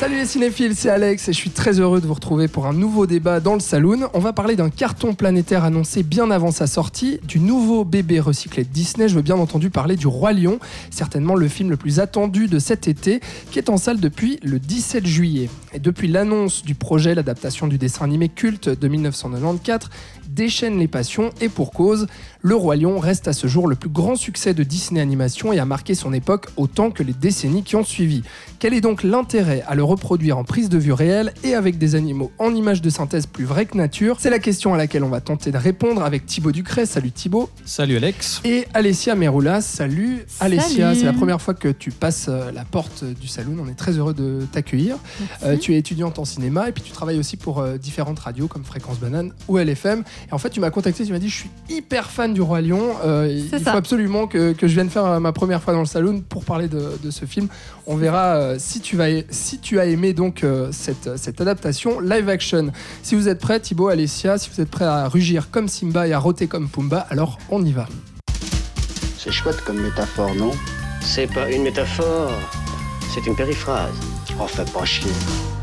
Salut les cinéphiles, c'est Alex et je suis très heureux de vous retrouver pour un nouveau débat dans le Saloon. On va parler d'un carton planétaire annoncé bien avant sa sortie, du nouveau bébé recyclé de Disney. Je veux bien entendu parler du Roi Lion, certainement le film le plus attendu de cet été, qui est en salle depuis le 17 juillet. Et depuis l'annonce du projet, l'adaptation du dessin animé culte de 1994, déchaîne les passions et pour cause, Le Roi Lion reste à ce jour le plus grand succès de Disney Animation et a marqué son époque autant que les décennies qui ont suivi. Quel est donc l'intérêt à le reproduire en prise de vue réelle et avec des animaux en images de synthèse plus vraies que nature? C'est la question à laquelle on va tenter de répondre avec Thibaut Ducret. Salut Thibaut. Salut Alex. Et Alessia Meroulas. Salut Alessia. C'est la première fois que tu passes euh, la porte du saloon. On est très heureux de t'accueillir. Euh, tu es étudiante en cinéma et puis tu travailles aussi pour euh, différentes radios comme Fréquence Banane ou LFM. Et en fait, tu m'as contacté, tu m'as dit Je suis hyper fan du Roi Lion. Euh, il faut absolument que, que je vienne faire ma première fois dans le saloon pour parler de, de ce film. On verra euh, si, tu vas, si tu as aimé donc euh, cette, cette adaptation live action. Si vous êtes prêts, Thibaut, Alessia, si vous êtes prêts à rugir comme Simba et à rôter comme Pumba, alors on y va. C'est chouette comme métaphore, non? C'est pas une métaphore, c'est une périphrase. On fait pas chier.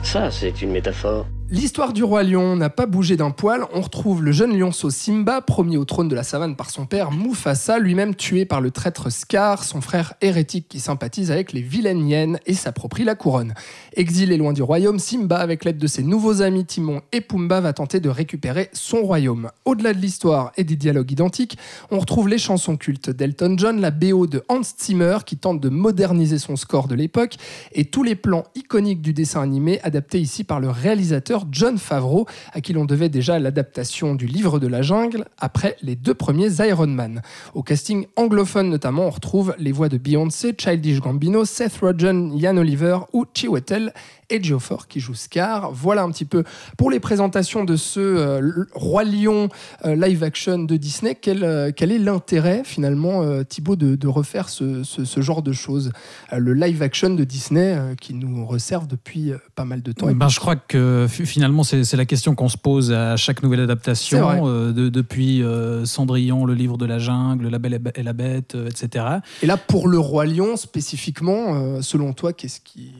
Ça, c'est une métaphore. L'histoire du roi lion n'a pas bougé d'un poil. On retrouve le jeune lionceau Simba, promis au trône de la savane par son père Mufasa, lui-même tué par le traître Scar, son frère hérétique qui sympathise avec les vilaines hyènes et s'approprie la couronne. Exilé loin du royaume, Simba, avec l'aide de ses nouveaux amis Timon et Pumba, va tenter de récupérer son royaume. Au-delà de l'histoire et des dialogues identiques, on retrouve les chansons cultes d'Elton John, la BO de Hans Zimmer qui tente de moderniser son score de l'époque et tous les plans iconiques du dessin animé adaptés ici par le réalisateur John Favreau, à qui l'on devait déjà l'adaptation du livre de la jungle après les deux premiers Iron Man. Au casting anglophone notamment, on retrouve les voix de Beyoncé, Childish Gambino, Seth Rogen, Ian Oliver ou Chiwetel et Geoffrey qui joue Scar. Voilà un petit peu pour les présentations de ce euh, Roi Lion euh, live action de Disney. Quel, euh, est l'intérêt finalement, Thibaut, de, refaire ce, genre de choses Le live action de Disney qui nous réserve depuis pas mal de temps? Et Ben, je crois que finalement, c'est la question qu'on se pose à chaque nouvelle adaptation, euh, de- depuis euh, Cendrillon, le livre de la jungle, La Belle et la Bête, euh, etc. Et là, pour le Roi Lion spécifiquement, selon toi, qu'est-ce qui.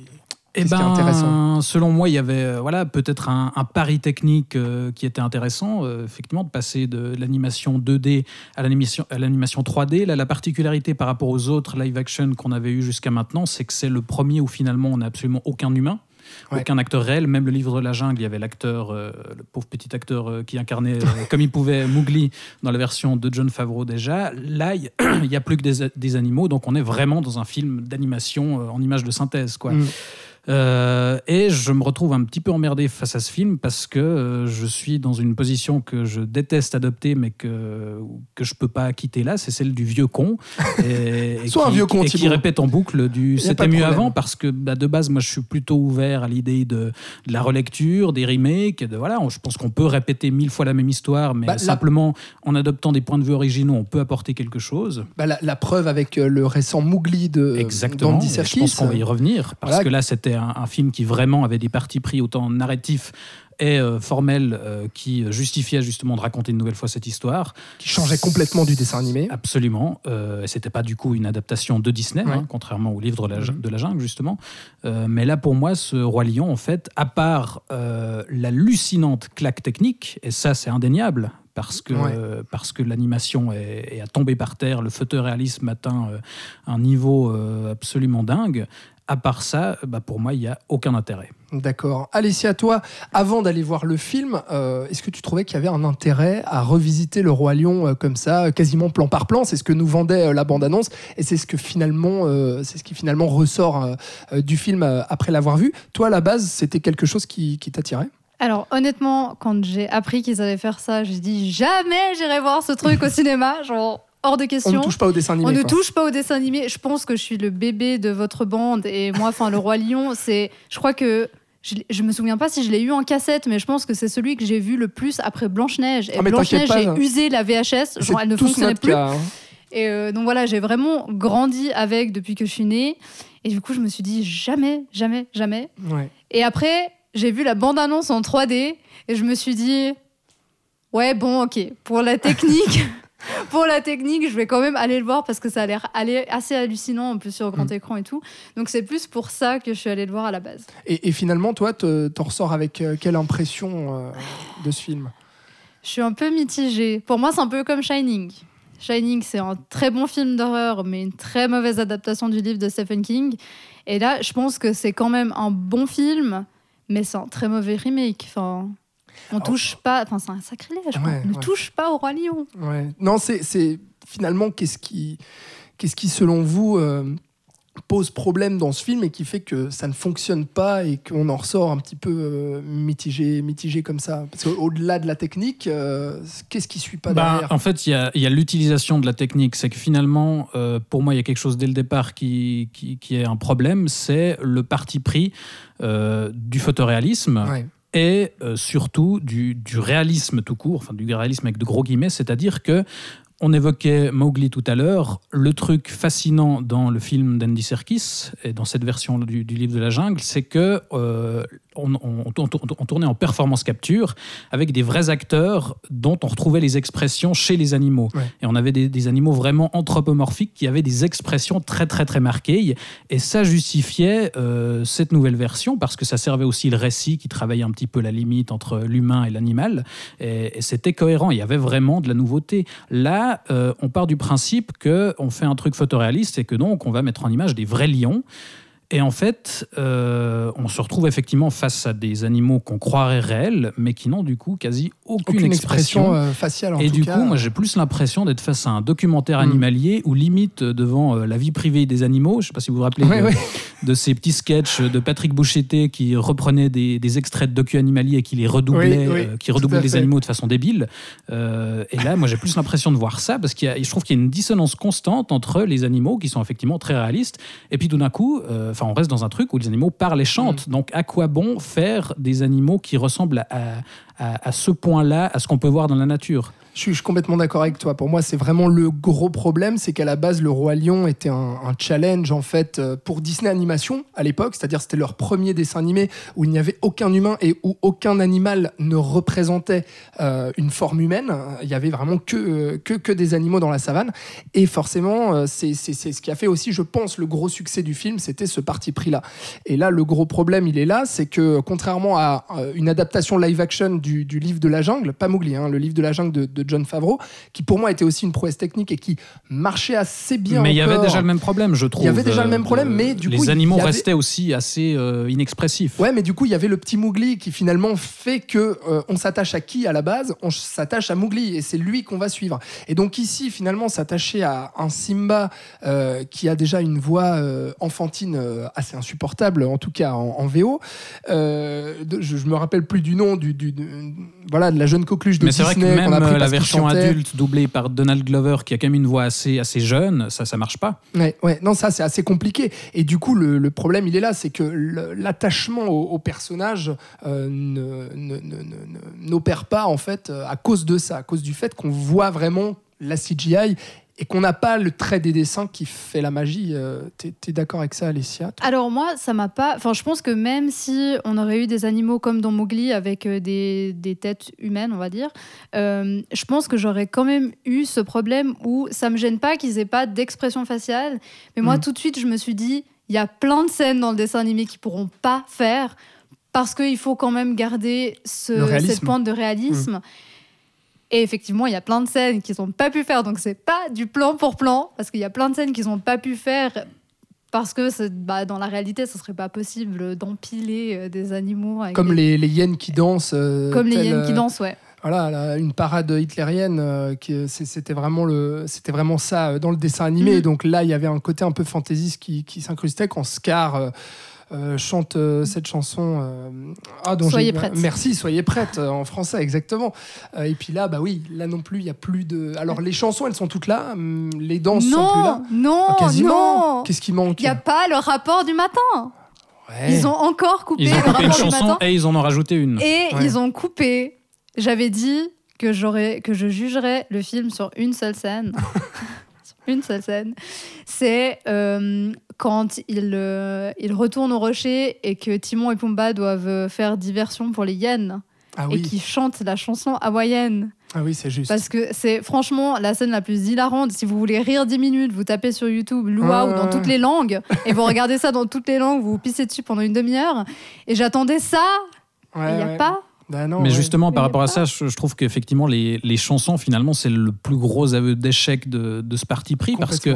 Eh ben, intéressant? selon moi, il y avait voilà, peut-être un, un pari technique euh, qui était intéressant, euh, effectivement, de passer de l'animation 2D à l'animation à l'animation 3D. Là, la particularité par rapport aux autres live-action qu'on avait eu jusqu'à maintenant, c'est que c'est le premier où finalement on n'a absolument aucun humain. Ouais. Aucun acteur réel, même le livre de la jungle, il y avait l'acteur, euh, le pauvre petit acteur euh, qui incarnait euh, comme il pouvait Mowgli dans la version de John Favreau déjà. Là, il n'y a plus que des, des animaux, donc on est vraiment dans un film d'animation en image de synthèse. Quoi. Mm. Euh, et je me retrouve un petit peu emmerdé face à ce film parce que euh, je suis dans une position que je déteste adopter mais que, que je peux pas quitter là, c'est celle du vieux con. Et, et Sois un qui, vieux con, et qui répète en boucle du c'était mieux avant parce que bah, de base moi je suis plutôt ouvert à l'idée de, de la relecture, des remakes, et de, voilà, on- je pense qu'on peut répéter mille fois la même histoire mais Bah, la- simplement en adoptant des points de vue originaux on peut apporter quelque chose. Bah, la, la preuve avec euh, le récent Mowgli de Exactement. Je pense qu'on va y revenir parce Voilà. que là, c'était un, un film qui vraiment avait des partis pris autant narratifs et euh, formels euh, qui justifiaient justement de raconter une nouvelle fois cette histoire. qui changeait complètement du dessin animé. Absolument. Euh, c'était pas du coup une adaptation de Disney, Ouais. hein, contrairement au livre de la, Mhm. de la jungle justement. Euh, mais là, pour moi, ce roi lion, en fait, à part l'hallucinante claque technique, et ça, c'est indéniable. Parce que, Ouais. euh, parce que l'animation est, est à tomber par terre, le photoréalisme atteint euh, un niveau euh, absolument dingue. À part ça, bah, pour moi, il n'y a aucun intérêt. D'accord. Alessia, toi, avant d'aller voir le film, euh, est-ce que tu trouvais qu'il y avait un intérêt à revisiter le Roi Lion euh, comme ça, euh, quasiment plan par plan? C'est ce que nous vendait euh, la bande-annonce et c'est ce que finalement, euh, c'est ce qui finalement ressort euh, euh, du film euh, après l'avoir vu. Toi, à la base, c'était quelque chose qui, qui t'attirait? Alors honnêtement, quand j'ai appris qu'ils allaient faire ça, j'ai dit jamais j'irai voir ce truc au cinéma, genre hors de On question. ne touche pas au dessin animé. On ne quoi. touche pas au dessin animé. Je pense que je suis le bébé de votre bande et moi, enfin le roi lion, c'est, je crois que je, je me souviens pas si je l'ai eu en cassette, mais je pense que c'est celui que j'ai vu le plus après Blanche Neige. Et Ah, mais Blanche Neige, t'inquiète j'ai usé la VHS, genre elle ne fonctionnait plus. cas, hein. Et euh, donc voilà, j'ai vraiment grandi avec depuis que je suis née. Et du coup, je me suis dit jamais, jamais, jamais. Ouais. Et après, j'ai vu la bande-annonce en 3D et je me suis dit, ouais, bon, ok, pour la technique, pour la technique, je vais quand même aller le voir parce que ça a l'air assez hallucinant, en plus sur grand Mm. écran et tout. Donc c'est plus pour ça que je suis allée le voir à la base. Et, et finalement, toi, te- t'en ressors avec euh, quelle impression euh, de ce film? Je suis un peu mitigée. Pour moi, c'est un peu comme Shining. Shining, c'est un très bon film d'horreur, mais une très mauvaise adaptation du livre de Stephen King. Et là, je pense que c'est quand même un bon film, mais c'est un très mauvais remake. Enfin, on touche pas. Enfin, c'est un sacrilège. quoi. Ouais, on ne touche pas au roi lion. Ouais. Non, c'est c'est- finalement qu'est-ce qui, qu'est-ce qui, selon vous, euh, pose problème dans ce film et qui fait que ça ne fonctionne pas et qu'on en ressort un petit peu euh, mitigé, mitigé comme ça? Parce qu'au-delà de la technique, euh, qu'est-ce qui suit pas Bah, derrière? en fait, il y a, il y a l'utilisation de la technique. C'est que finalement, euh, pour moi, il y a quelque chose dès le départ qui, qui, qui est un problème, c'est le parti pris euh, du photoréalisme Ouais. Et euh, surtout du, réalisme tout court, enfin du réalisme avec de gros guillemets, c'est-à-dire que on évoquait Mowgli tout à l'heure. Le truc fascinant dans le film d'Andy Serkis et dans cette version du, du livre de la jungle, c'est que euh, on, on- on- on tournait en performance capture avec des vrais acteurs dont on retrouvait les expressions chez les animaux. Ouais. Et on avait des, des animaux vraiment anthropomorphiques qui avaient des expressions très très très marquées. Et ça justifiait euh, cette nouvelle version parce que ça servait aussi le récit qui travaillait un petit peu la limite entre l'humain et l'animal. Et, et c'était cohérent, il y avait vraiment de la nouveauté. Là, euh, on part du principe qu'on fait un truc photoréaliste et que donc on va mettre en image des vrais lions. Et en fait, euh, on se retrouve effectivement face à des animaux qu'on croirait réels, mais qui n'ont du coup quasi aucune, Aucune expression. expression euh, faciale en Et tout du cas. coup, moi j'ai plus l'impression d'être face à un documentaire Mm. animalier ou limite euh, devant euh, la vie privée des animaux. Je ne sais pas si vous vous rappelez Ouais, de, ouais. de ces petits sketchs de Patrick Bouchetté qui reprenait des, des extraits de docu animaliers et qui les redoublait, Oui, oui, qui redoublait les animaux de façon débile. Et là, moi j'ai plus l'impression de voir ça parce a, je trouve qu'il y a une dissonance constante entre les animaux qui sont effectivement très réalistes et puis tout d'un coup, enfin on reste dans un truc où les animaux parlent et chantent. Donc à quoi bon faire des animaux qui ressemblent à, à- ce point-là, à ce qu'on peut voir dans la nature Je suis, complètement d'accord avec toi. Pour moi, c'est vraiment le gros problème, c'est qu'à la base, le roi lion était un, challenge en fait euh, pour Disney Animation à l'époque, c'est-à-dire c'était leur premier dessin animé où il n'y avait aucun humain et où aucun animal ne représentait euh, une forme humaine. Il y avait vraiment que, que que des animaux dans la savane. Et forcément, euh, c'est ce qui a fait aussi, je pense, le gros succès du film, c'était ce parti pris-là. Et là, le gros problème, il est là, c'est que contrairement à une adaptation live-action du, du livre de la jungle, pas Mowgli, hein, le livre de la jungle de, de John Favreau, qui pour moi était aussi une prouesse technique et qui marchait assez bien. mais il y avait déjà le même problème, je trouve. Il y avait déjà le même euh, problème, de- mais du les coup, y animaux avait- restaient aussi assez euh, inexpressifs. Ouais, mais du coup, il y avait le petit Mowgli qui finalement fait que euh, on s'attache à qui à la base? On s'attache à Mowgli et c'est lui qu'on va suivre. Et donc ici, finalement, s'attacher à un Simba euh, qui a déjà une voix enfantine assez insupportable, en tout cas en, en VO. De- je, je me rappelle plus du nom du- voilà de la jeune coqueluche de Mais c'est vrai que même a euh, la version adulte doublée par Donald Glover, qui a quand même une voix assez, assez jeune, ça, ça marche pas. Ouais, ouais, non, ça c'est assez compliqué. Et du coup, le, le problème, il est là, c'est que l'attachement au, au personnage euh, n'opère pas en fait euh, à cause de ça, à cause du fait qu'on voit vraiment la CGI et qu'on n'a pas le trait des dessins qui fait la magie. Euh, T'es es, d'accord avec ça, Alessia Alors moi, ça m'a pas. Enfin, je pense que même si on aurait eu des animaux comme dans Mowgli avec euh, des, des têtes humaines, on va dire, euh, je pense que j'aurais quand même eu ce problème où ça me gêne pas qu'ils aient pas d'expression faciale. Mais moi, Mhm. tout de suite, je me suis dit, il y a plein de scènes dans le dessin animé qu'ils pourront pas faire parce qu'il faut quand même garder ce, cette pointe de réalisme. Et effectivement, il y a plein de scènes qu'ils n'ont pas pu faire. Donc, c'est pas du plan pour plan, parce qu'il y a plein de scènes qu'ils n'ont pas pu faire parce que bah, dans la réalité, ce serait pas possible d'empiler euh, des animaux. avec Comme des- les, les hyènes qui dansent. euh, comme les hyènes qui euh, dansent, ouais. voilà, là, une parade hitlérienne, euh, qui, c'était vraiment le, c'était vraiment ça euh, dans le dessin animé. Mhm. Donc là, il y avait un côté un peu fantaisiste qui, qui s'incrustait quand Scar euh, euh, chante euh, cette chanson. euh, ah, dont Soyez prête. Merci, soyez prête en français, exactement. Euh, et puis là, bah oui, là non plus, il y a plus de. Alors les chansons, elles sont toutes là, hum, les danses sont plus là. Non, non, Ah, quasiment. non. Qu'est-ce qui manque Il n'y a pas le rapport du matin. Ouais. Ils ont encore coupé Ils ont le coupé une rapport du chanson matin. et ils en ont rajouté une. Et Ouais. ils ont coupé. J'avais dit que j'aurais que je jugerais le film sur une seule scène. une seule scène. C'est euh, quand il, euh, il retourne au rocher et que Timon et Pumba doivent euh, faire diversion pour les hyènes Ah et qui chantent la chanson hawaïenne. ah oui c'est juste. Parce que c'est franchement la scène la plus hilarante. Si vous voulez rire 10 minutes, vous tapez sur YouTube Luau Ouais, dans ouais. toutes les langues et vous regardez ça dans toutes les langues, vous vous pissez dessus pendant une demi-heure. Et j'attendais ça, et Ouais, il n'y a ouais. pas. Non, Mais ouais. justement, par rapport à ça, je, je trouve qu'effectivement, les, les chansons, finalement, c'est le plus gros aveu d'échec de, de ce parti pris. Parce que.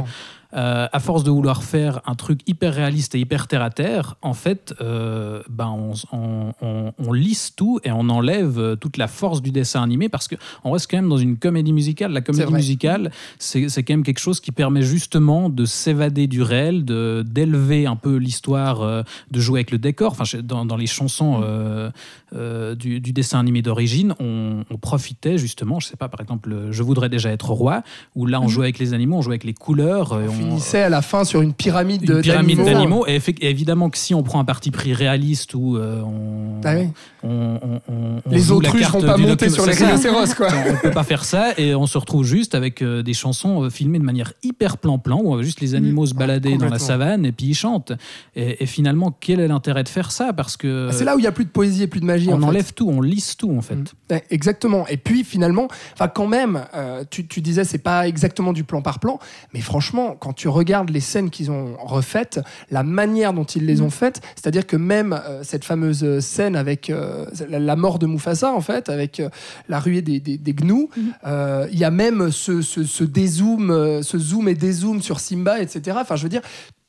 Euh, à force de vouloir faire un truc hyper réaliste et hyper terre à terre, en fait, euh, ben on, on, on- on lisse tout et on enlève euh, toute la force du dessin animé parce qu'on reste quand même dans une comédie musicale. La comédie musicale, c'est quand même quelque chose qui permet justement de s'évader du réel, d'élever un peu l'histoire, euh, de jouer avec le décor. Enfin, dans, dans les chansons euh, du, du dessin animé d'origine, on, profitait justement, je sais pas, par exemple, Je voudrais déjà être roi, où là on jouait avec les animaux, on jouait avec les couleurs. on- finissait à la fin sur une pyramide de- une pyramide d'animaux. Et effe- évidemment que si on prend un parti pris réaliste où euh, on, Ah oui. on- on- on- Les autruches vont pas monter sur les rhinocéros, quoi. on peut pas faire ça et on se retrouve juste avec euh, des chansons euh, filmées de manière hyper plan-plan où on voit juste les animaux se balader dans la savane et puis ils chantent. Et, et finalement, quel est l'intérêt de faire ça? Parce que C'est là où il y a plus de poésie et plus de magie. on en fait. enlève tout, on lisse tout en fait. Mm. Ouais, exactement. Et puis finalement, enfin quand même, euh, tu, tu disais c'est pas exactement du plan par plan, mais franchement, quand tu regardes les scènes qu'ils ont refaites, la manière dont ils les ont faites, c'est-à-dire que même euh, cette fameuse scène avec euh, la, mort de Mufasa en fait, avec euh, la ruée des, des, des gnous, euh, il y a même ce, ce, ce dézoom, ce zoom et dézoom sur Simba, etc. Enfin, je veux dire.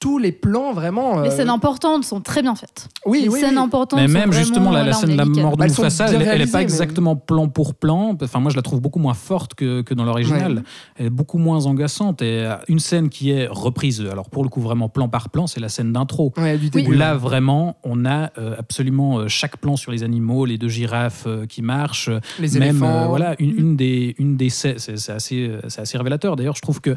Tous les plans vraiment. Les euh, scènes importantes sont très bien faites. Oui, les oui, scènes oui. importantes Mais sont même justement la, scène de la mort de Bah, Mufasa, bien elle, elle est réalisées, pas mais- exactement plan pour plan. Enfin, moi, je la trouve beaucoup moins forte que, que dans l'original. Ouais. Elle est beaucoup moins agaçante. Et euh, une scène qui est reprise, alors pour le coup vraiment plan par plan, c'est la scène d'intro. Ouais, du Oui. début. Où là, vraiment, on a euh, absolument chaque plan sur les animaux, les deux girafes euh, qui marchent, les même éléphants. euh, voilà une, une des une des c'est assez c'est assez révélateur. D'ailleurs, je trouve que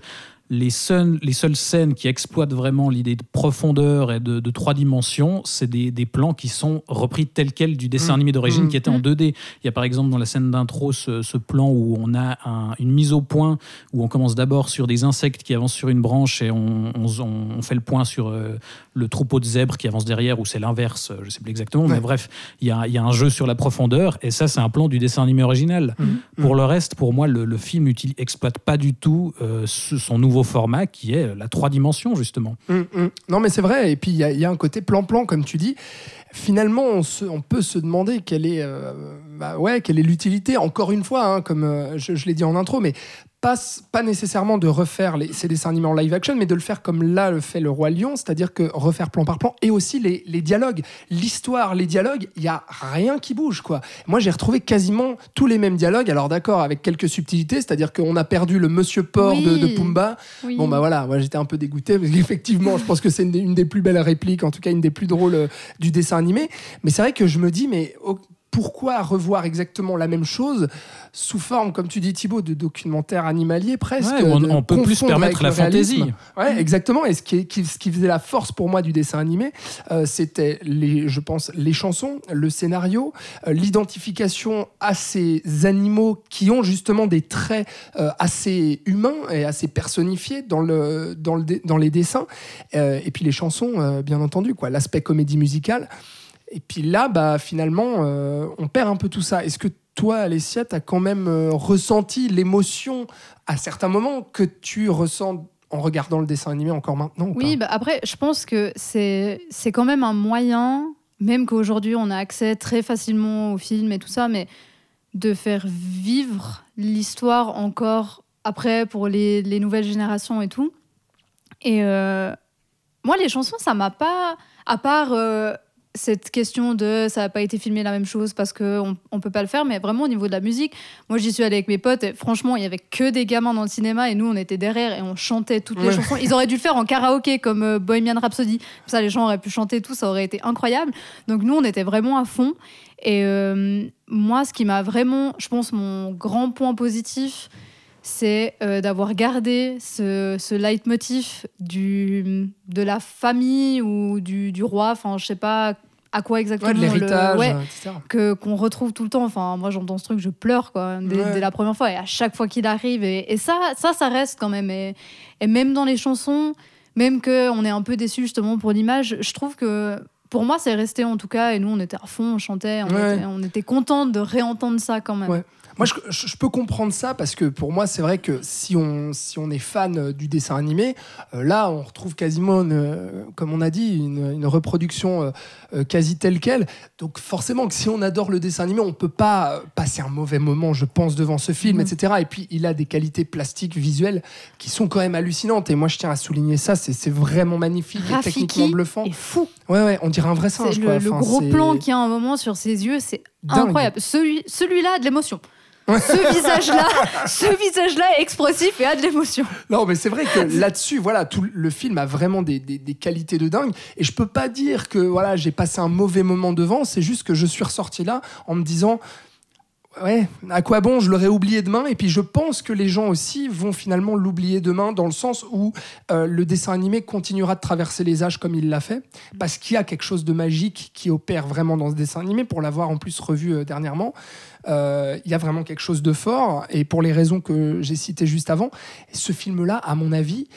les seules, les seules scènes qui exploitent vraiment l'idée de profondeur et de, de trois dimensions, c'est des, des plans qui sont repris tels quels du dessin Mm. animé d'origine Mm. qui était en 2D. Il y a par exemple dans la scène d'intro ce, ce plan où on a un- une mise au point, où on commence d'abord sur des insectes qui avancent sur une branche et on, on- on fait le point sur euh, le troupeau de zèbres qui avance derrière, ou c'est l'inverse, je sais plus exactement, Ouais. mais bref, il y a, il y a un jeu sur la profondeur, et ça c'est un plan du dessin animé original. Mm. Pour le reste, pour moi, le, le film utilise, exploite pas du tout euh, son nouveau format qui est la trois dimensions, justement. Hum, hum. Non, mais c'est vrai. Et puis, il y, a- il y a un côté plan-plan, comme tu dis. Finalement, on, se- on peut se demander quelle est, euh, bah ouais, quelle est l'utilité, encore une fois, hein, comme euh, je, je l'ai dit en intro, mais pas, pas nécessairement de refaire les, ces dessins animés en live action, mais de le faire comme là le fait le Roi Lion, c'est-à-dire que refaire plan par plan, et aussi les, les dialogues. L'histoire, les dialogues, il y a rien qui bouge. quoi. Moi, j'ai retrouvé quasiment tous les mêmes dialogues, alors d'accord, avec quelques subtilités, c'est-à-dire qu'on a perdu le monsieur porc de, Oui. de Pumba, Oui. Bon bah voilà, moi j'étais un peu dégoûté parce qu'effectivement, je pense que c'est une, des- une des plus belles répliques, en tout cas une des plus drôles euh, du dessin animé. Mais c'est vrai que je me dis, mais oh, pourquoi revoir exactement la même chose sous forme, comme tu dis Thibaut, de documentaire animalier presque Ouais, on, peut plus permettre la fantaisie. Ouais, exactement. Et ce qui, est- qui- ce qui faisait la force pour moi du dessin animé, euh, c'était, les, je pense, les chansons, le scénario, euh, l'identification à ces animaux qui ont justement des traits euh, assez humains et assez personnifiés dans, le, dans, le, dé- dans les dessins. Et puis les chansons, bien entendu, quoi, l'aspect comédie musicale. Et puis là, bah, finalement, euh, on perd un peu tout ça. Est-ce que toi, Alessia, tu as quand même euh, ressenti l'émotion à certains moments que tu ressens en regardant le dessin animé encore maintenant ou Oui, pas? bah après, je pense que c'est c'est quand même un moyen, même qu'aujourd'hui on a accès très facilement aux films et tout ça, mais de faire vivre l'histoire encore après pour les, les nouvelles générations et tout. Et euh, moi, les chansons, ça m'a pas. À part euh, cette question de ça n'a pas été filmé la même chose parce qu'on on peut pas le faire, mais vraiment au niveau de la musique, moi j'y suis allée avec mes potes et franchement, il y avait que des gamins dans le cinéma et nous on était derrière et on chantait toutes les Ouais. chansons. Ils auraient dû le faire en karaoké comme euh, Bohemian Rhapsody. Comme ça, les gens auraient pu chanter tout, ça aurait été incroyable. Donc nous, on était vraiment à fond. Et euh, moi, ce qui m'a vraiment, je pense, mon grand point positif, c'est euh, d'avoir gardé ce, ce leitmotiv du, de la famille ou du, du roi, enfin, je sais pas à quoi exactement Ouais, l'héritage, ouais, euh, que qu'on retrouve tout le temps. Enfin, moi j'entends ce truc, je pleure quoi, dès, Ouais. dès la première fois et à chaque fois qu'il arrive. Et, et ça, ça, ça reste quand même. Et, et même dans les chansons, même que on est un peu déçu justement pour l'image, je trouve que pour moi c'est resté en tout cas. Et nous on était à fond, on chantait, on était, on était contents de réentendre ça quand même. Moi, je, peux comprendre ça parce que pour moi, c'est vrai que si on, si on est fan euh, du dessin animé, euh, là, on retrouve quasiment, une, euh, comme on a dit, une, une reproduction euh, quasi telle quelle. Donc, forcément, que si on adore le dessin animé, on peut pas passer un mauvais moment, je pense, devant ce film, Mhm. etc. Et puis, il a des qualités plastiques, visuelles qui sont quand même hallucinantes. Et moi, je tiens à souligner ça. C'est vraiment magnifique et techniquement Rafiki bluffant. est fou. Ouais, ouais, on dirait un vrai singe. C'est quoi. le, le gros plan qu'il y a un moment sur ses yeux, c'est incroyable. Celui, celui-là a de l'émotion. Ce visage-là, ce visage-là est expressif et a de l'émotion. Non, mais c'est vrai que là-dessus, voilà, tout le film a vraiment des, des- des qualités de dingue. Et je peux pas dire que voilà, j'ai passé un mauvais moment devant. C'est juste que je suis ressorti là en me disant. Ouais, à quoi bon Je l'aurais oublié demain. Et puis je pense que les gens aussi vont finalement l'oublier demain, dans le sens où euh, le dessin animé continuera de traverser les âges comme il l'a fait, parce qu'il y a quelque chose de magique qui opère vraiment dans ce dessin animé. Pour l'avoir en plus revu euh, dernièrement, euh, il y a vraiment quelque chose de fort. Et pour les raisons que j'ai citées juste avant, ce film-là, à mon avis,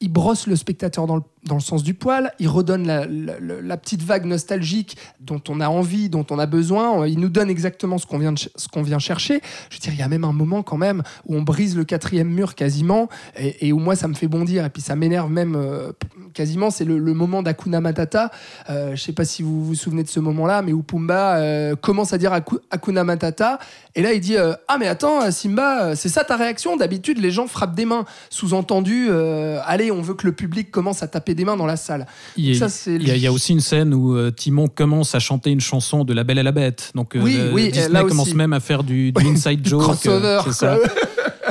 il brosse le spectateur dans le, dans le sens du poil, il redonne la, petite vague nostalgique dont on a envie, dont on a besoin, il nous donne exactement ce qu'on vient, de ce vient chercher. Je veux dire, il y a même un moment quand même où on brise le quatrième mur quasiment, et, où moi ça me fait bondir, et puis ça m'énerve même euh, quasiment, c'est le, moment d'Akuna Matata. Euh, je sais pas si vous vous souvenez de ce moment-là, mais où Pumba euh, commence à dire Aku- Hakuna Matata, et là il dit euh, Ah mais attends Simba, euh, c'est ça ta réaction? D'habitude les gens frappent des mains. Sous-entendu, euh, allez, on veut que le public commence à taper des mains dans la salle. Il y, a, Ça, c'est il y a- il y a aussi une scène où euh, Timon commence à chanter une chanson de La Belle et la Bête. Donc euh, Oui, le- oui, Disney là aussi. commence même à faire du, du inside joke. euh, crossover. c'est ça. quoi.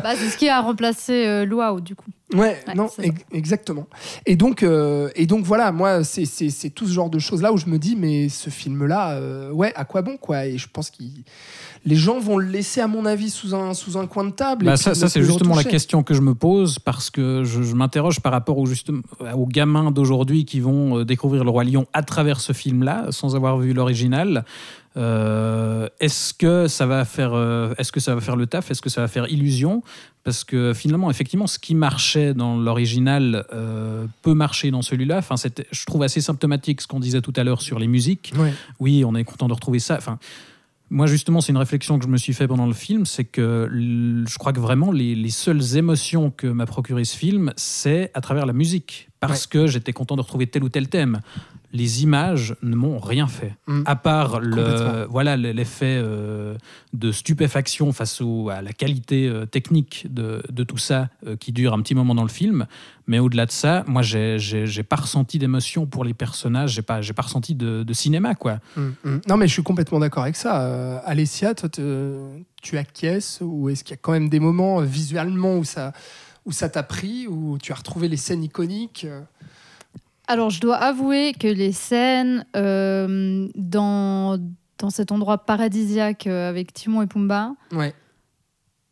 Bah, c'est ce qui a remplacé euh, Luau, du coup. Ouais, Ouais, non, ex- exactement. Et donc, euh, et donc voilà, moi, c'est- c'est c'est tout ce genre de choses là où je me dis, mais ce film-là, euh, ouais, à quoi bon, quoi? Et je pense que les gens vont le laisser, à mon avis, sous un, sous un coin de table. Bah, ça, c'est justement la question que je me pose parce que je, je m'interroge par rapport aux, justement, aux gamins d'aujourd'hui qui vont euh, découvrir le Roi Lion à travers ce film-là sans avoir vu l'original. Euh, est-ce que ça va faire, euh, est-ce que ça va faire le taf? Est-ce que ça va faire illusion? Parce que finalement, effectivement, ce qui marchait dans l'original euh, peut marcher dans celui-là. Enfin, je trouve assez symptomatique ce qu'on disait tout à l'heure sur les musiques Ouais. oui, on est content de retrouver ça. Enfin, moi, justement, c'est une réflexion que je me suis fait pendant le film, c'est que je crois que vraiment les, les seules émotions que m'a procuré ce film, c'est à travers la musique, parce que j'étais content de retrouver tel ou tel thème. Les images ne m'ont rien fait, Mm. à part le, voilà le- l'effet euh, de stupéfaction face au- à la qualité euh, technique de, de tout ça euh, qui dure un petit moment dans le film. Mais au-delà de ça, moi, j'ai j'ai- j'ai pas ressenti d'émotion pour les personnages, j'ai pas, j'ai pas ressenti de, de cinéma, quoi. Mm, mm. Non, mais je suis complètement d'accord avec ça. Alessia, toi, tu acquiesces ou est-ce qu'il y a quand même des moments visuellement où ça, où ça t'a pris, où tu as retrouvé les scènes iconiques Alors, je dois avouer que les scènes euh, dans, dans cet endroit paradisiaque euh, avec Timon et Pumba Ouais.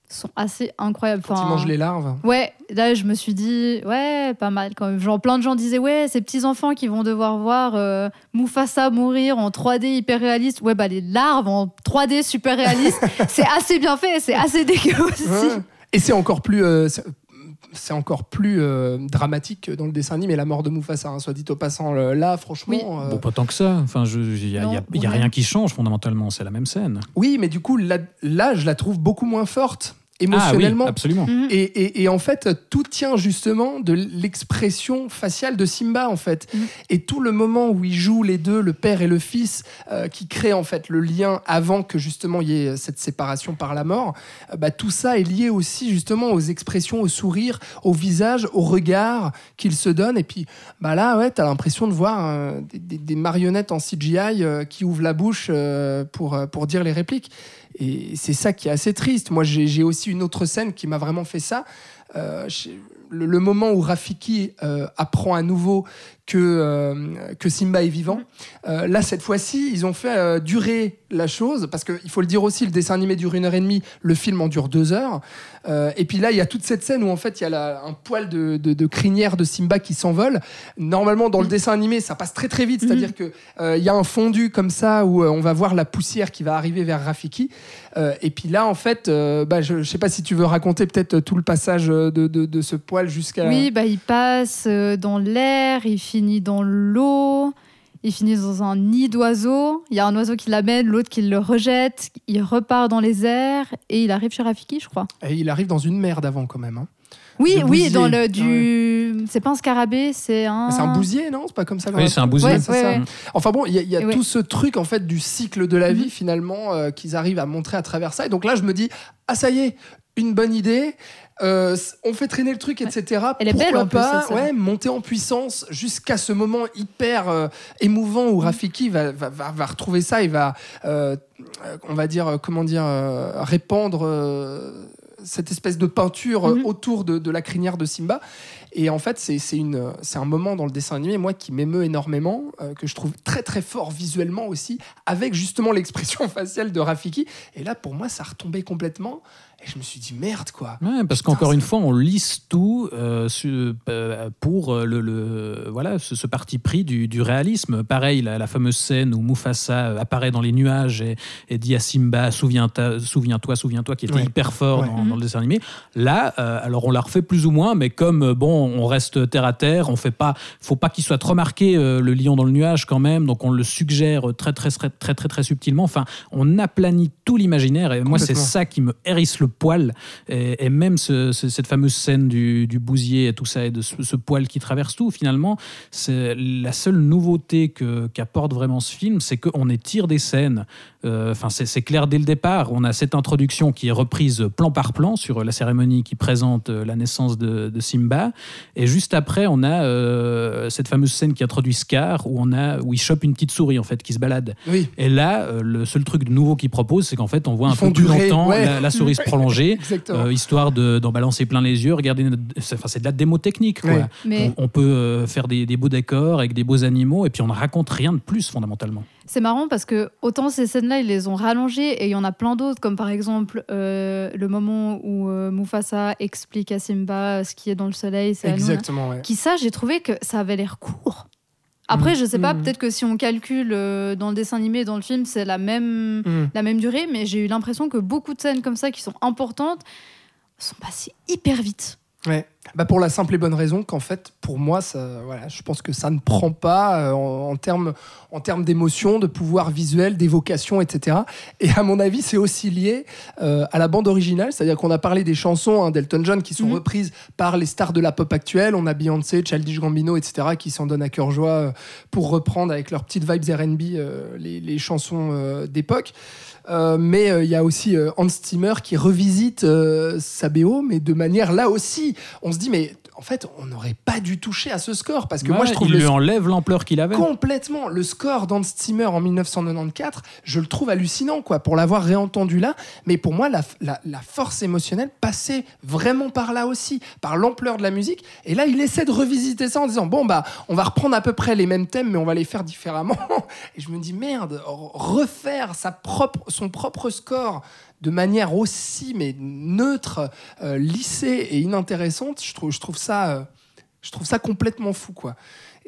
sont assez incroyables. Quand Enfin, ils mangent les larves. Ouais, là je me suis dit, ouais, pas mal quand même. Genre plein de gens disaient, ouais, ces petits enfants qui vont devoir voir euh, Mufasa mourir en 3D hyper réaliste. Ouais, bah les larves en 3D super réaliste, c'est assez bien fait, c'est assez dégueu aussi. Ouais. Et c'est encore plus. euh, c'est- c'est encore plus euh, dramatique que dans le dessin animé, la mort de Mufasa, hein, soit dit au passant. Là, franchement. Oui. euh, Bon, pas tant que ça. Enfin, il y a, y a- il y a ouais. rien qui change fondamentalement. C'est la même scène. Oui, mais du coup, là, là, je la trouve beaucoup moins forte Ah oui, émotionnellement. absolument. Mhm. Et, et- et en fait, tout tient justement de l'expression faciale de Simba, en fait. Mhm. Et tout le moment où ils jouent les deux, le père et le fils, euh, qui créent en fait le lien avant que justement il y ait cette séparation par la mort, euh, bah, tout ça est lié aussi justement aux expressions, au sourire, au visage, au regard qu'ils se donnent. Et puis bah là, ouais, t'as l'impression de voir euh, des, des- marionnettes en CGI qui ouvrent la bouche pour, pour dire les répliques. Et c'est ça qui est assez triste. Moi, j'ai aussi une autre scène qui m'a vraiment fait ça. Euh, le moment où Rafiki euh, apprend à nouveau que, euh, que Simba est vivant. Euh, là, cette fois-ci, ils ont fait euh, durer la chose, parce qu'il faut le dire aussi, le dessin animé dure une heure et demie, le film en dure deux heures. Et puis là, il y a toute cette scène où en fait, il y a la- un poil de, de- de crinière de Simba qui s'envole. Normalement, dans le dessin animé, ça passe très très vite, c'est-à-dire que euh, il y a un fondu comme ça où on va voir la poussière qui va arriver vers Rafiki. Et puis là, en fait, bah, je, je sais pas si tu veux raconter peut-être tout le passage de, de- ce poil jusqu'à. Oui, bah, il passe dans l'air, il finit dans l'eau, il finit dans un nid d'oiseaux. Il y a un oiseau qui l'amène, l'autre qui le rejette. Il repart dans les airs et il arrive chez Rafiki, je crois. Et il arrive dans une merde avant quand même. hein. Oui, Le oui, bousier. dans le du. C'est pas un scarabée, c'est un. C'est un bousier, non? C'est pas comme ça Oui, c'est un bousier. Ouais, c'est ouais. Enfin bon, il y a, il y a Et ouais. tout ce truc en fait du cycle de la vie Mhm. finalement euh, qu'ils arrivent à montrer à travers ça. Et donc là, je me dis ah ça y est, une bonne idée. Euh, on fait traîner le truc, etc. Elle est Pourquoi belle, en plus, pas ouais, monter en puissance jusqu'à ce moment hyper euh, émouvant où Rafiki va, va, va- va retrouver ça et va, euh, on va dire, comment dire, répandre cette espèce de peinture Mhm. autour de, de la crinière de Simba. Et en fait, c'est un moment dans le dessin animé, moi, qui m'émeut énormément, euh, que je trouve très très fort visuellement aussi, avec justement l'expression faciale de Rafiki. Et là, pour moi, ça retombait complètement. Et je me suis dit, merde, quoi. Ouais, parce qu'encore une fois, on lisse tout euh, su- euh, pour euh, le, le- voilà, ce, ce parti pris du, du réalisme. Pareil, la, la fameuse scène où Mufasa apparaît dans les nuages et, et dit à Simba Souviens-toi, souviens-toi, souviens-toi, qui était Ouais. hyper fort Ouais. dans, dans le dessin animé. Là, euh, alors on la refait plus ou moins, mais comme bon, on reste terre à terre, on fait pas, faut pas qu'il soit trop marqué euh, le lion dans le nuage quand même, donc on le suggère très très très très très, très subtilement. Enfin, on aplanit tout l'imaginaire et moi c'est ça qui me hérisse le poil. Et, et même ce- ce- cette fameuse scène du, du bousier et tout ça et de ce, ce poil qui traverse tout finalement c'est la seule nouveauté que qu'apporte vraiment ce film c'est qu'on étire des scènes. Euh, enfin c'est c'est clair dès le départ. On a cette introduction qui est reprise plan par plan sur la cérémonie qui présente la naissance de, de Simba. Et juste après on a euh, cette fameuse scène qui introduit Scar où on a où il chope une petite souris en fait qui se balade. Oui, et là, euh, le seul truc de nouveau qu'ils proposent, c'est qu'en fait, on voit Ils un peu plus longtemps ouais. la, la souris se euh, histoire de- d'en balancer plein les yeux. Regardez, enfin, c'est de la démo technique. Quoi. Ouais. Mais On, on peut euh, faire des, des beaux décors avec des beaux animaux, et puis on ne raconte rien de plus fondamentalement. c'est marrant parce que autant ces scènes-là, ils les ont rallongées et il y en a plein d'autres, comme par exemple euh, le moment où euh, Mufasa explique à Simba ce qui est dans le soleil, c'est. Exactement, ouais. Qui ça, j'ai trouvé que ça avait l'air court. Après, Mhm. je sais pas, Mhm. peut-être que si on calcule euh, dans le dessin animé et dans le film, c'est la même, Mm. la même durée, mais j'ai eu l'impression que beaucoup de scènes comme ça qui sont importantes sont passées hyper vite. Ouais. Bah pour la simple et bonne raison qu'en fait, pour moi, ça, voilà, je pense que ça ne prend pas euh, en, en termes en termes d'émotion, de pouvoir visuel, d'évocation, etc. Et à mon avis, c'est aussi lié euh, à la bande originale, c'est-à-dire qu'on a parlé des chansons hein, d'Elton John qui sont Mhm. reprises par les stars de la pop actuelle. On a Beyoncé, Childish Gambino, etc. qui s'en donnent à cœur joie euh, pour reprendre avec leurs petites vibes R&B euh, les, les chansons d'époque. Mais il y a aussi Hans Zimmer qui revisite sa BO, mais de manière là aussi, on se dit mais en fait on n'aurait pas dû toucher à ce score parce que moi je trouve il lui enlève l'ampleur qu'il avait. complètement le score d'Hans Zimmer en 1994, je le trouve hallucinant quoi pour l'avoir réentendu là, mais pour moi la, la- la force émotionnelle passait vraiment par là aussi, par l'ampleur de la musique. Et là il essaie de revisiter ça en disant bon bah on va reprendre à peu près les mêmes thèmes mais on va les faire différemment. Et je me dis merde refaire sa propre son propre score de manière aussi mais neutre, euh, lissée et inintéressante, je trouve je ça euh, je trouve ça complètement fou quoi.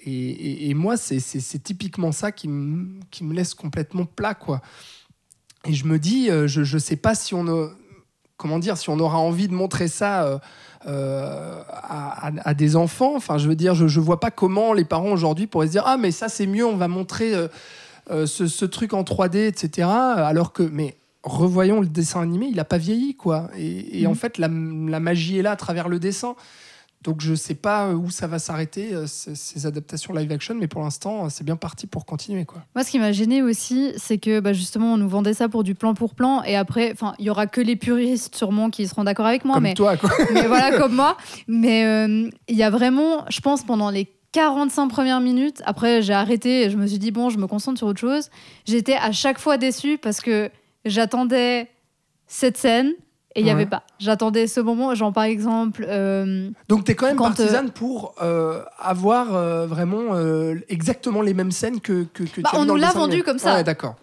Et, moi, c'est- typiquement ça qui me laisse complètement plat, quoi. Et je me dis, euh, je ne sais pas si on comment dire, si on aura envie de montrer ça à, des enfants. Enfin, je veux dire, je ne vois pas comment les parents aujourd'hui pourraient se dire, ah mais ça c'est mieux, on va montrer ce, ce truc en 3D, etc. Alors que, mais revoyons le dessin animé, il n'a pas vieilli, quoi. Et, et en fait, la, la magie est là à travers le dessin. Donc je sais pas où ça va s'arrêter euh, ces, ces adaptations live action, mais pour l'instant euh, c'est bien parti pour continuer quoi. Moi, ce qui m'a gêné aussi, c'est que bah, justement, on nous vendait ça pour du plan pour plan, et après, il y aura que les puristes sûrement qui seront d'accord avec moi, Comme mais, toi quoi. mais voilà, comme moi. Mais euh, il y a vraiment, je pense, pendant les 45 premières minutes, après j'ai arrêté et je me suis dit, bon, je me concentre sur autre chose. J'étais à chaque fois déçue parce que j'attendais cette scène Et il n'y Ouais. avait pas. J'attendais ce moment, genre par exemple. euh, Donc t'es quand même Quand, partisane pour euh, avoir euh, vraiment euh, exactement les mêmes scènes que, que, que Bah, tu as on nous l'a vendu comme ça. Ouais, d'accord.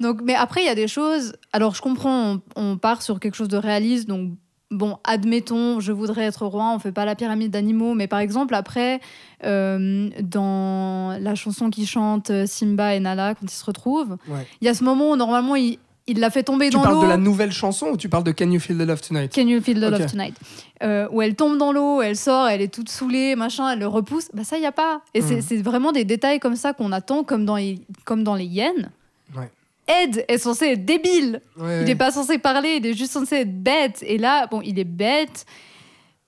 Donc, mais après, il y a des choses. Alors, je comprends, on, on part sur quelque chose de réaliste. Donc, bon, admettons, je voudrais être roi, on fait pas la pyramide d'animaux. Mais par exemple, après, euh, dans la chanson qui chante euh, Simba et Nala, quand ils se retrouvent, il Ouais. y a ce moment où normalement, il, il l'a fait tomber Tu dans parles l'eau. de la nouvelle chanson ou tu parles de Can You Feel the Love Tonight? Can you feel the love tonight Euh, Où elle tombe dans l'eau, elle sort, elle est toute saoulée, machin, elle le repousse. Bah ça, il y a pas. Et c'est- Mhm. c'est vraiment des détails comme ça qu'on attend, comme dans les, comme dans les hyènes. Ouais. Ed est censé être débile. Ouais. Il n'est pas censé parler, il est juste censé être bête. Et là, bon, il est bête,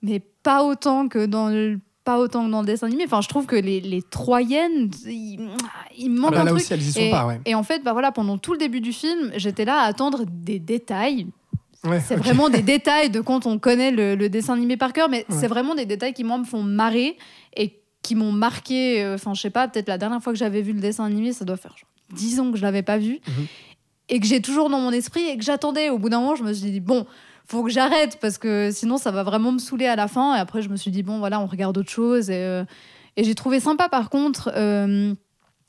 mais pas autant que dans le, pas autant que dans le dessin animé. Enfin, je trouve que les, les trois hyènes, il, il me Ah manque bah un là truc. aussi, elles y sont et, pas, ouais. et en fait, bah voilà, pendant tout le début du film, j'étais là à attendre des détails. Ouais, C'est vraiment des détails de quand on connaît le, le dessin animé par cœur, mais Ouais. c'est vraiment des détails qui, moi, me font marrer et qui m'ont marqué. euh, Enfin, je sais pas, peut-être la dernière fois que j'avais vu le dessin animé, ça doit faire genre 10 ans que je l'avais pas vu. Mhm. Et que j'ai toujours dans mon esprit et que j'attendais. Au bout d'un moment, je me suis dit, bon, faut que j'arrête parce que sinon, ça va vraiment me saouler à la fin. Et après, je me suis dit, bon, voilà, on regarde autre chose. Et, euh, et j'ai trouvé sympa, par contre. euh,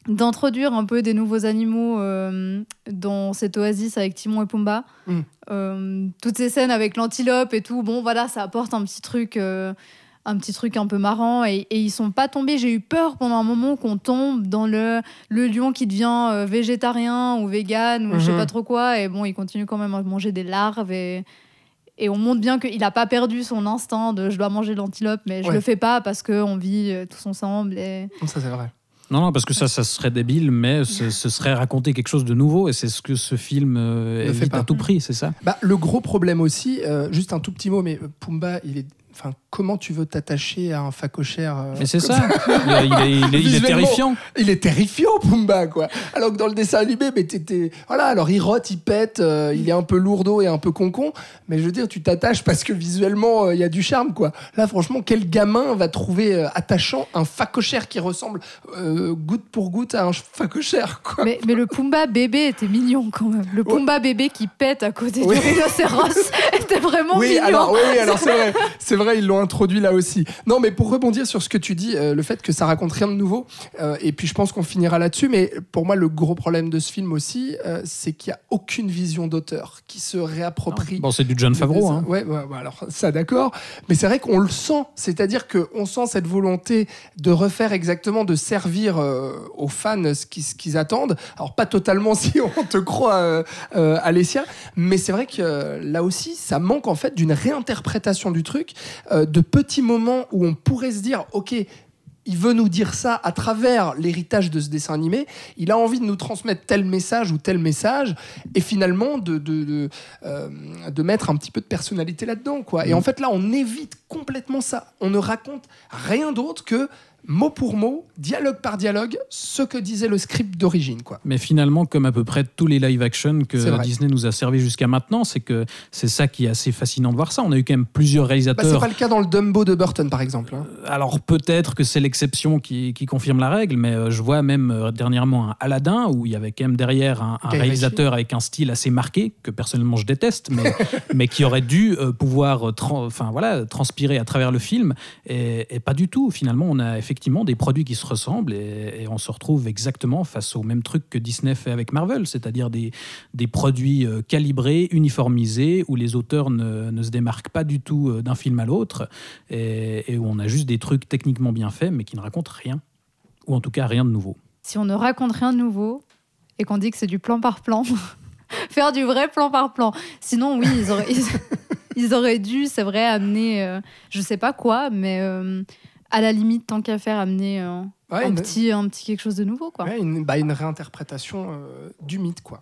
d'introduire un peu des nouveaux animaux euh, dans cette oasis avec Timon et Pumba. Mm. Toutes ces scènes avec l'antilope et tout, bon voilà, ça apporte un petit truc, un petit truc un peu marrant. Et, et ils sont pas tombés. J'ai eu peur pendant un moment qu'on tombe dans le, le lion qui devient végétarien ou vegan ou je sais Mhm. pas trop quoi. Et bon, il continue quand même à manger des larves et et on montre bien qu'il n'a pas perdu son instinct de je dois manger l'antilope, mais je Ouais. le fais pas parce qu'on vit euh, tous ensemble. Et... Ça, c'est vrai. Non, non, parce que ça, ça serait débile, mais ce, ce serait raconter quelque chose de nouveau, et c'est ce que ce film euh, Ne fait évite pas. à tout prix, c'est ça? Bah, le gros problème aussi, euh, juste un tout petit mot, mais Pumba, il est. Enfin, comment tu veux t'attacher à un facochère euh, Mais c'est ça, il, est- il est, il est- il est Visuellement. terrifiant. Il est terrifiant, Pumba, quoi. Alors que dans le dessin animé, mais t'étais. Voilà, alors il rote, il pète, euh, il est un peu lourdeau et un peu concon. Mais je veux dire, tu t'attaches parce que visuellement, euh, il y a du charme, quoi. Là, franchement, quel gamin va trouver euh, attachant un facochère qui ressemble euh, goutte pour goutte à un facochère, quoi Mais, mais le Pumba bébé était mignon quand même. Le Pumba bébé qui pète à côté Oui. du rhinocéros était vraiment Oui, mignon. alors, oui, oui, alors c'est vrai, c'est vrai, ils l'ont introduit là aussi. Non, mais pour rebondir sur ce que tu dis, euh, le fait que ça raconte rien de nouveau, euh, et puis je pense qu'on finira là-dessus, mais pour moi, le gros problème de ce film aussi, euh, c'est qu'il n'y a aucune vision d'auteur qui se réapproprie. Bon, c'est du John Favreau. Hein. Ouais, ouais, ouais, alors ça d'accord, mais c'est vrai qu'on le sent, c'est-à-dire qu'on sent cette volonté de refaire exactement, de servir aux fans ce qu'ils ce qu'ils attendent. Alors pas totalement si on te croit, Alessia, mais c'est vrai que là aussi, ça manque en fait d'une réinterprétation du truc, euh, de petits moments où on pourrait se dire, ok. Il veut nous dire ça à travers l'héritage de ce dessin animé. Il a envie de nous transmettre tel message ou tel message, et finalement de, de, de, euh, de mettre un petit peu de personnalité là-dedans. quoi. Et Mm. en fait, là, on évite complètement ça. On ne raconte rien d'autre que mot pour mot, dialogue par dialogue, ce que disait le script d'origine. quoi. Mais finalement, comme à peu près tous les live-action que. Disney nous a servi jusqu'à maintenant, c'est que c'est ça qui est assez fascinant de voir ça. On a eu quand même plusieurs Bah, réalisateurs. c'est pas le cas dans le Dumbo de Burton, par exemple. hein. Alors peut-être que c'est l'exception qui, qui confirme la règle, mais euh, je vois même euh, dernièrement un Aladdin où il y avait quand même derrière un, réalisateur avec un style assez marqué que personnellement je déteste, mais, mais qui aurait dû euh, pouvoir euh, voilà transpirer à travers le film et, et pas du tout. Finalement, on a effectivement des produits qui se ressemblent et, on se retrouve exactement face au même truc que Disney fait avec Marvel, c'est-à-dire des, des produits euh, calibrés, uniformisés, où les auteurs ne, ne se démarquent pas du tout euh, d'un film à l'autre et, où on a juste des trucs techniquement bien faits mais qui ne racontent rien, ou en tout cas rien de nouveau. Si on ne raconte rien de nouveau et qu'on dit que c'est du plan par plan, faire du vrai plan par plan. Sinon, oui, ils auraient, ils, ils auraient dû, c'est vrai, amener, euh, je sais pas quoi, mais euh, à la limite, tant qu'à faire, amener euh, Ouais, un, une- petit, un petit quelque chose de nouveau. Quoi. Ouais, une, bah, une réinterprétation euh, du mythe, quoi.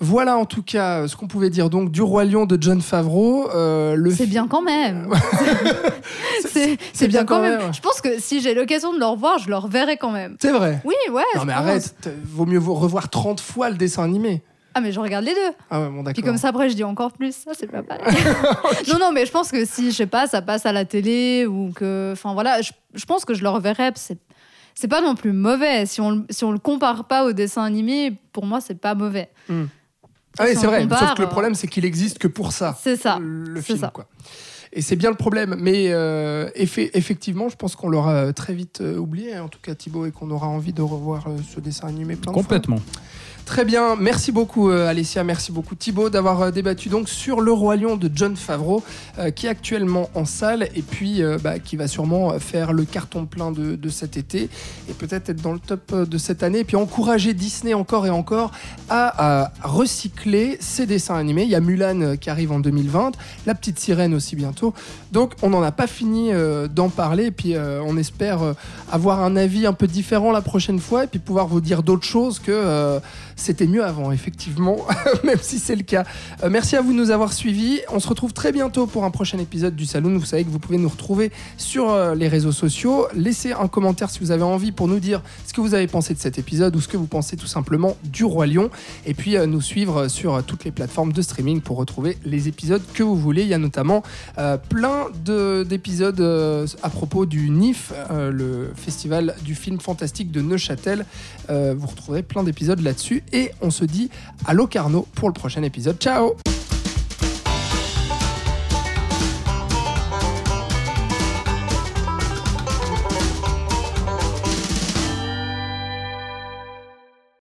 Voilà en tout cas euh, ce qu'on pouvait dire donc du Roi Lion de John Favreau. euh, le C'est fi- bien quand même. c'est bien quand même, ouais. Je pense que si j'ai l'occasion de le revoir, je le reverrai quand même. C'est vrai. Oui, ouais. Non mais pense. arrête, vaut mieux revoir 30 fois le dessin animé. Ah, mais je regarde les deux. Ah ouais, bon d'accord. Puis comme ça, après, je dis encore plus. Ça, c'est pas pareil. non, non, mais je pense que si, je sais pas, ça passe à la télé ou que. Enfin, voilà, je, je pense que je le reverrai. C'est, c'est pas non plus mauvais. Si on, le- si on le compare pas au dessin animé, pour moi, c'est pas mauvais. Hmm. Ah oui, Si c'est vrai. compare, Sauf que le euh, problème, c'est qu'il existe que pour ça. C'est ça. Le film, ça. quoi. Et c'est bien le problème. Mais euh, effe- effectivement, je pense qu'on l'aura euh, très vite oublié, en tout cas Thibaut, et qu'on aura envie de revoir ce dessin animé plein de fois. Complètement. Très bien, merci beaucoup euh, Alessia, merci beaucoup Thibaut d'avoir euh, débattu donc sur Le Roi Lion de John Favreau euh, qui est actuellement en salle et puis bah, qui va sûrement faire le carton plein de, cet été et peut-être être dans le top de cette année et puis encourager Disney encore et encore à, à recycler ses dessins animés. Il y a Mulan qui arrive en 2020, La Petite Sirène aussi bientôt. Donc on n'en a pas fini d'en parler et puis on espère avoir un avis un peu différent la prochaine fois et puis pouvoir vous dire d'autres choses que c'était mieux avant, effectivement, même si c'est le cas. Euh, merci à vous de nous avoir suivis. On se retrouve très bientôt pour un prochain épisode du Saloon. Vous savez que vous pouvez nous retrouver sur euh, les réseaux sociaux. Laissez un commentaire si vous avez envie pour nous dire ce que vous avez pensé de cet épisode ou ce que vous pensez tout simplement du Roi Lion. Et puis euh, nous suivre sur toutes les plateformes de streaming pour retrouver les épisodes que vous voulez. Il y a notamment plein de- d'épisodes à propos du NIF, le festival du film fantastique de Neuchâtel. Vous retrouverez plein d'épisodes là-dessus. Et on se dit à Locarno pour le prochain épisode. Ciao